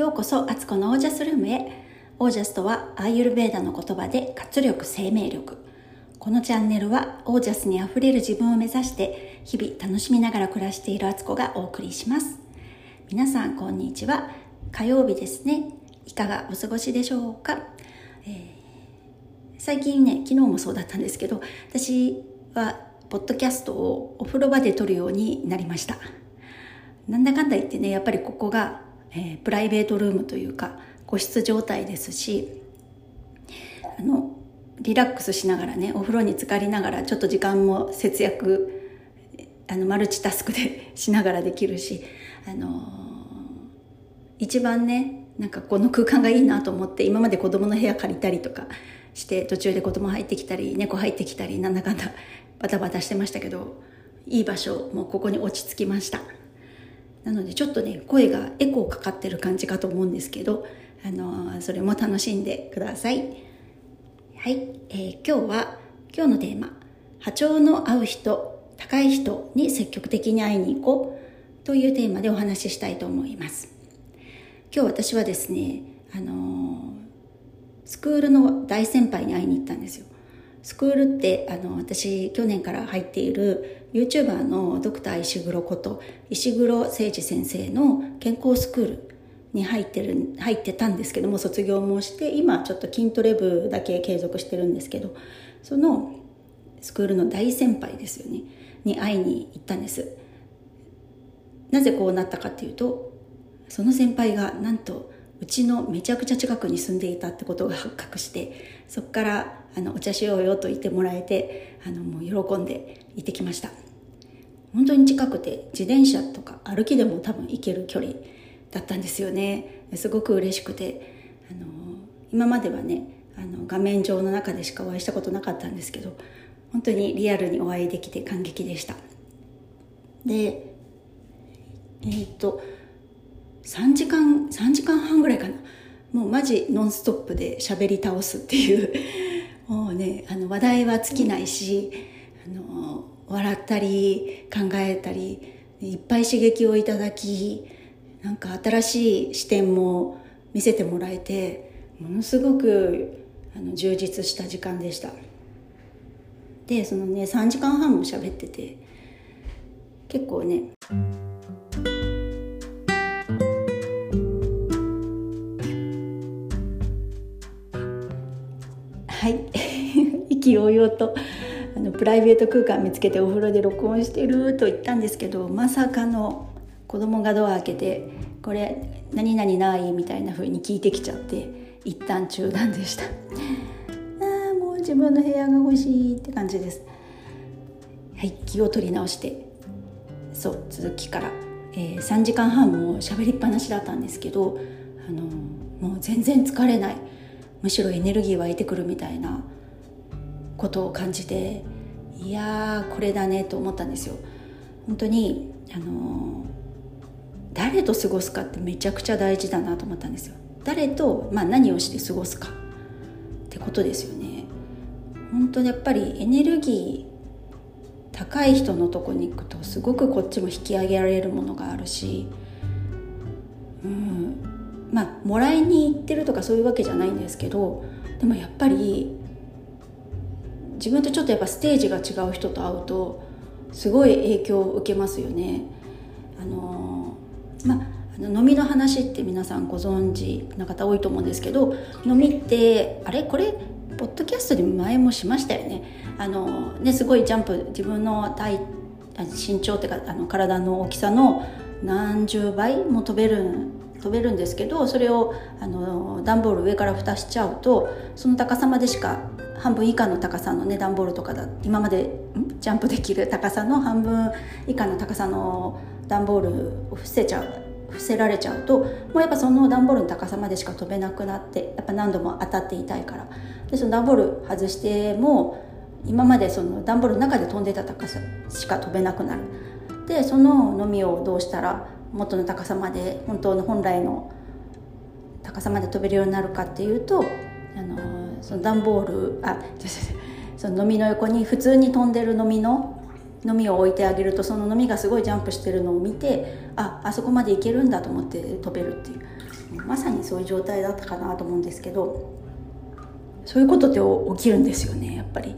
ようこそアツコのオージャスルームへ。オージャスとはアーユルベーダの言葉で活力生命力。このチャンネルはオージャスにあふれる自分を目指して日々楽しみながら暮らしているアツコがお送りします。皆さんこんにちは。火曜日ですね。いかがお過ごしでしょうか、えー、最近ね昨日もそうだったんですけど私はポッドキャストをお風呂場で撮るようになりました。なんだかんだ言ってねやっぱりここがえー、プライベートルームというか個室状態ですしあのリラックスしながらねお風呂に浸かりながらちょっと時間も節約あのマルチタスクで しながらできるし、あのー、一番ねなんかこの空間がいいなと思って今まで子供の部屋借りたりとかして途中で子供入ってきたり猫入ってきたりなんだかんだバタバタしてましたけどいい場所もうここに落ち着きました。なのでちょっとね声がエコーかかってる感じかと思うんですけど、あのー、それも楽しんでください。はい、えー、今日は今日のテーマ波長の合う人高い人に積極的に会いに行こうというテーマでお話ししたいと思います。今日私はですねあのー、スクールの大先輩に会いに行ったんですよ。スクールってあの私去年から入っている YouTuber のドクター石黒こと石黒誠二先生の健康スクールに入ってる入ってたんですけども卒業もして今ちょっと筋トレ部だけ継続してるんですけどそのスクールの大先輩ですよねに会いに行ったんです。なぜこうなったかっていうとその先輩がなんとうちのめちゃくちゃ近くに住んでいたってことが発覚してそこからあのお茶しようよと言ってもらえてあのもう喜んで行ってきました。本当に近くて自転車とか歩きでも多分行ける距離だったんですよね。すごく嬉しくてあの今まではねあの画面上の中でしかお会いしたことなかったんですけど本当にリアルにお会いできて感激でした。でえっ、と3時間3時間半ぐらいかな。もうマジノンストップで喋り倒すっていう。もうねあの話題は尽きないしあの笑ったり考えたりいっぱい刺激をいただきなんか新しい視点も見せてもらえてものすごくあの充実した時間でした。でそのね3時間半も喋ってて結構ね々とあのプライベート空間見つけてお風呂で録音してると言ったんですけどまさかの子供がドア開けて「これ何々ない?」みたいな風に聞いてきちゃって一旦中断でした。ああもう自分の部屋が欲しいって感じです。はい気を取り直して。そう続きから、えー、3時間半も喋りっぱなしだったんですけどあのもう全然疲れない。むしろエネルギー湧いてくるみたいなことを感じていやーこれだねと思ったんですよ。本当にあの誰と過ごすかってめちゃくちゃ大事だなと思ったんですよ。誰と、まあ、何をして過ごすかってことですよね。本当にやっぱりエネルギー高い人のとこに行くとすごくこっちも引き上げられるものがあるしうんまあもらいに行ってるとかそういうわけじゃないんですけどでもやっぱり自分とちょっとやっぱステージが違う人と会うとすごい影響を受けますよね。あのまあ飲みの話って皆さんご存知な方多いと思うんですけど飲みってあれ？これポッドキャストで前もしましたよねあのねすごいジャンプ自分の体身長っていうかあの体の大きさの何十倍も飛べる飛べるんですけどそれをあの段ボール上から蓋しちゃうとその高さまでしか半分以下の高さのね段ボールとかだ今までジャンプできる高さの半分以下の高さの段ボールを伏せちゃう伏せられちゃうともうやっぱその段ボールの高さまでしか飛べなくなってやっぱ何度も当たっていたいから。でその段ボール外しても今までその段ボールの中で飛んでた高さしか飛べなくなる。でそののみをどうしたら元の高さまで本当の本来の高さまで飛べるようになるかっていうとあのその段ボールあその飲みの横に普通に飛んでる飲みの飲みを置いてあげるとその飲みがすごいジャンプしてるのを見てああそこまでいけるんだと思って飛べるっていうまさにそういう状態だったかなと思うんですけどそういうことって起きるんですよねやっぱり。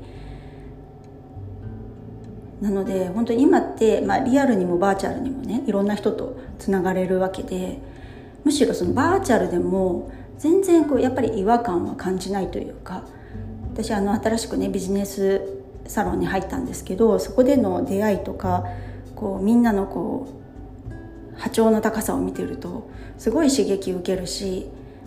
なので本当に今って、まあ、リアルにもバーチャルにもねいろんな人とつながれるわけでむしろそのバーチャルでも全然こうやっぱり違和感は感じないというか私あの新しくねビジネスサロンに入ったんですけどそこでの出会いとかこうみんなのこう波長の高さを見てるとすごい刺激受けるし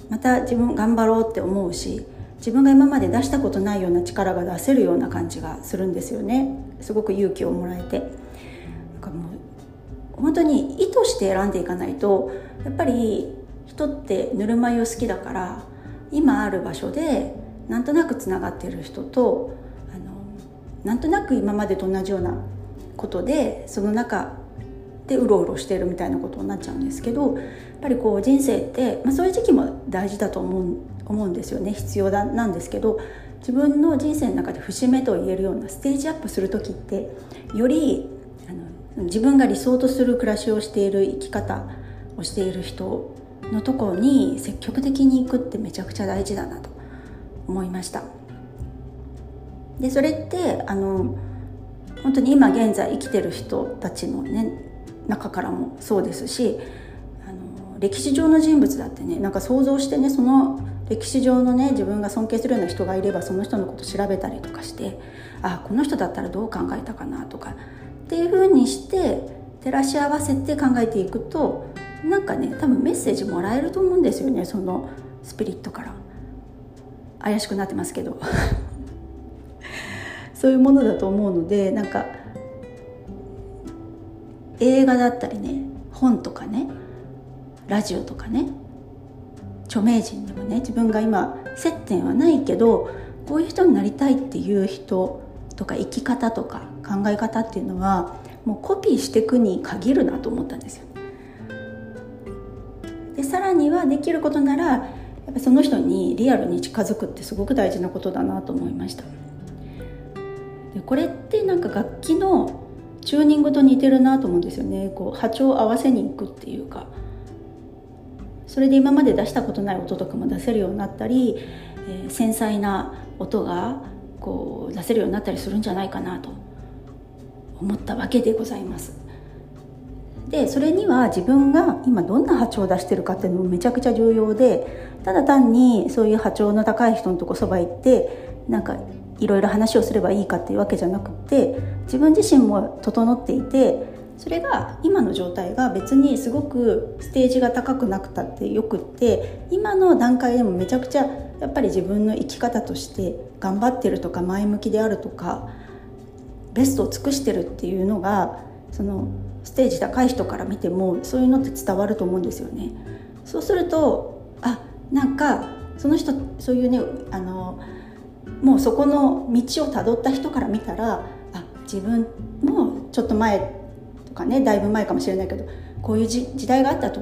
また自分頑張ろうって思うし自分が今まで出したことないような力が出せるような感じがするんですよね。すごく勇気をもらえて。なんかもう本当に意図して選んでいかないとやっぱり人ってぬるま湯好きだから今ある場所でなんとなくつながってる人とあのなんとなく今までと同じようなことでその中でうろうろしてるみたいなことになっちゃうんですけどやっぱりこう人生って、まあ、そういう時期も大事だと思う思うんですよね。必要だなんですけど自分の人生の中で節目と言えるようなステージアップする時ってよりあの自分が理想とする暮らしをしている生き方をしている人のところに積極的に行くってめちゃくちゃ大事だなと思いました。でそれってあの本当に今現在生きてる人たちのね中からもそうですしあの歴史上の人物だってねなんか想像してねその歴史上のね自分が尊敬するような人がいればその人のこと調べたりとかしてあこの人だったらどう考えたかなとかっていうふうにして照らし合わせて考えていくとなんかね多分メッセージもらえると思うんですよねそのスピリットから怪しくなってますけど そういうものだと思うのでなんか映画だったりね本とかねラジオとかね著名人でもね自分が今接点はないけどこういう人になりたいっていう人とか生き方とか考え方っていうのはもうコピーしていくに限るなと思ったんですよ。さらにはできることならやっぱその人にリアルに近づくってすごく大事なことだなと思いました。でこれってなんか楽器のチューニングと似てるなと思うんですよねこう波長を合わせに行くっていうかそれで今まで出したことない音とかも出せるようになったり、えー、繊細な音がこう出せるようになったりするんじゃないかなと思ったわけでございます。でそれには自分が今どんな波長を出してるかっていうのもめちゃくちゃ重要でただ単にそういう波長の高い人のとこそば行ってなんかいろいろ話をすればいいかっていうわけじゃなくて自分自身も整っていてそれが今の状態が別にすごくステージが高くなくたってよくって今の段階でもめちゃくちゃやっぱり自分の生き方として頑張ってるとか前向きであるとかベストを尽くしてるっていうのがそのステージ高い人から見てもそういうのって伝わると思うんですよね。そうするとあなんかその人そういうねあのもうそこの道をたどった人から見たらあ自分もちょっと前とかねだいぶ前かもしれないけどこういう時代があったと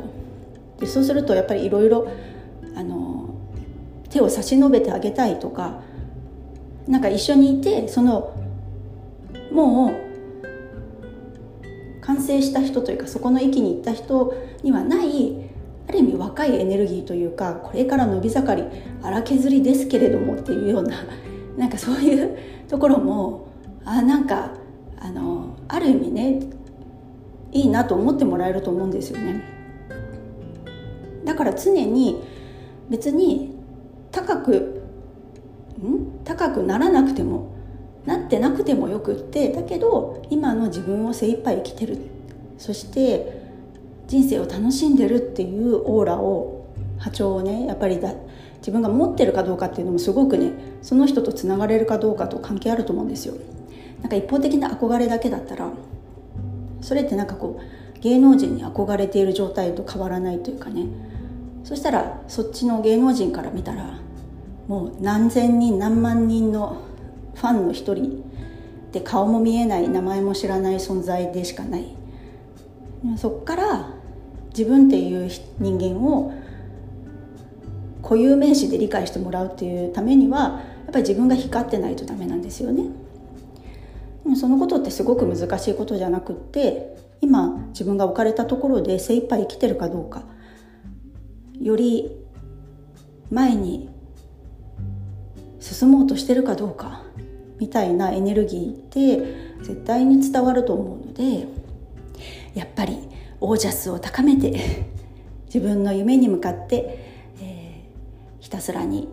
でそうするとやっぱりいろいろ手を差し伸べてあげたいとかなんか一緒にいてそのもう完成した人というかそこの域に行った人にはないある意味若いエネルギーというかこれから伸び盛り荒削りですけれどもっていうような なんかそういうところもあなんかあのある意味ねいいなと思ってもらえると思うんですよね。だから常に別に高くん？高くならなくてもなってなくてもよくってだけど今の自分を精一杯生きてるそして人生を楽しんでるっていうオーラを波長をねやっぱりだ自分が持ってるかどうかっていうのもすごくねその人とつながれるかどうかと関係あると思うんですよ。なんか一方的な憧れだけだったらそれってなんかこう芸能人に憧れている状態と変わらないというかねそしたらそっちの芸能人から見たらもう何千人何万人のファンの一人で顔も見えない名前も知らない存在でしかない。そっから自分っていう人間を固有名詞で理解してもらうっていうためにはやっぱり自分が光ってないとダメなんですよね。そのことってすごく難しいことじゃなくって今自分が置かれたところで精一杯生きてるかどうか。より前に進もうとしてるかどうか。みたいなエネルギーって絶対に伝わると思うのでやっぱりオージャスを高めて 自分の夢に向かって、えー、ひたすらに。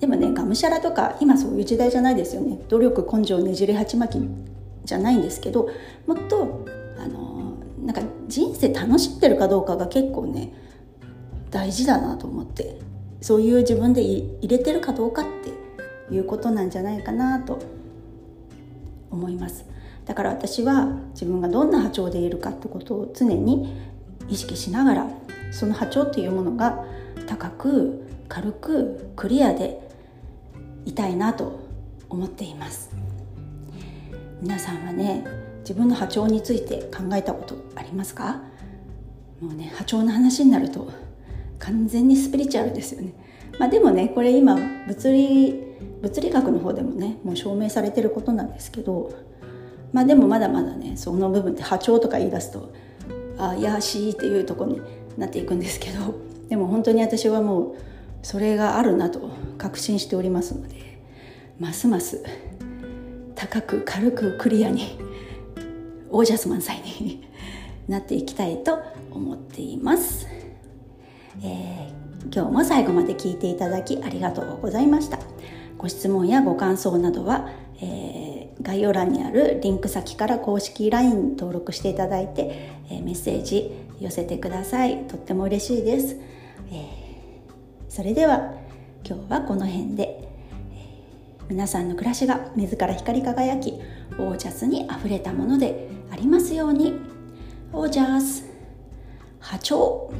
でもねがむしゃらとか今そういう時代じゃないですよね。努力根性ねじり鉢巻きじゃないんですけどもっとあのなんか人生楽しんでるかどうかが結構ね大事だなと思ってそういう自分で入れてるかどうかっていうことなんじゃないかなと思います。だから私は自分がどんな波長でいるかってことを常に意識しながらその波長っていうものが高く軽くクリアでいたいなと思っています。皆さんはね自分の波長について考えたことありますか？もうね波長の話になると完全にスピリチュアルですよね。まあでもねこれ今物理物理学の方でもねもう証明されてることなんですけどまあでもまだまだねその部分って波長とか言い出すとあやしいっていうとこになっていくんですけどでも本当に私はもうそれがあるなと確信しておりますのでますます高く軽くクリアにオージャス満載になっていきたいと思っています、えー、今日も最後まで聞いていただきありがとうございました。ご質問やご感想などは、えー、概要欄にあるリンク先から公式 LINE 登録していただいて、えー、メッセージ寄せてください。とっても嬉しいです、えー、それでは今日はこの辺で、えー、皆さんの暮らしが自ら光り輝きオージャスにあふれたものでありますように。オージャス波長。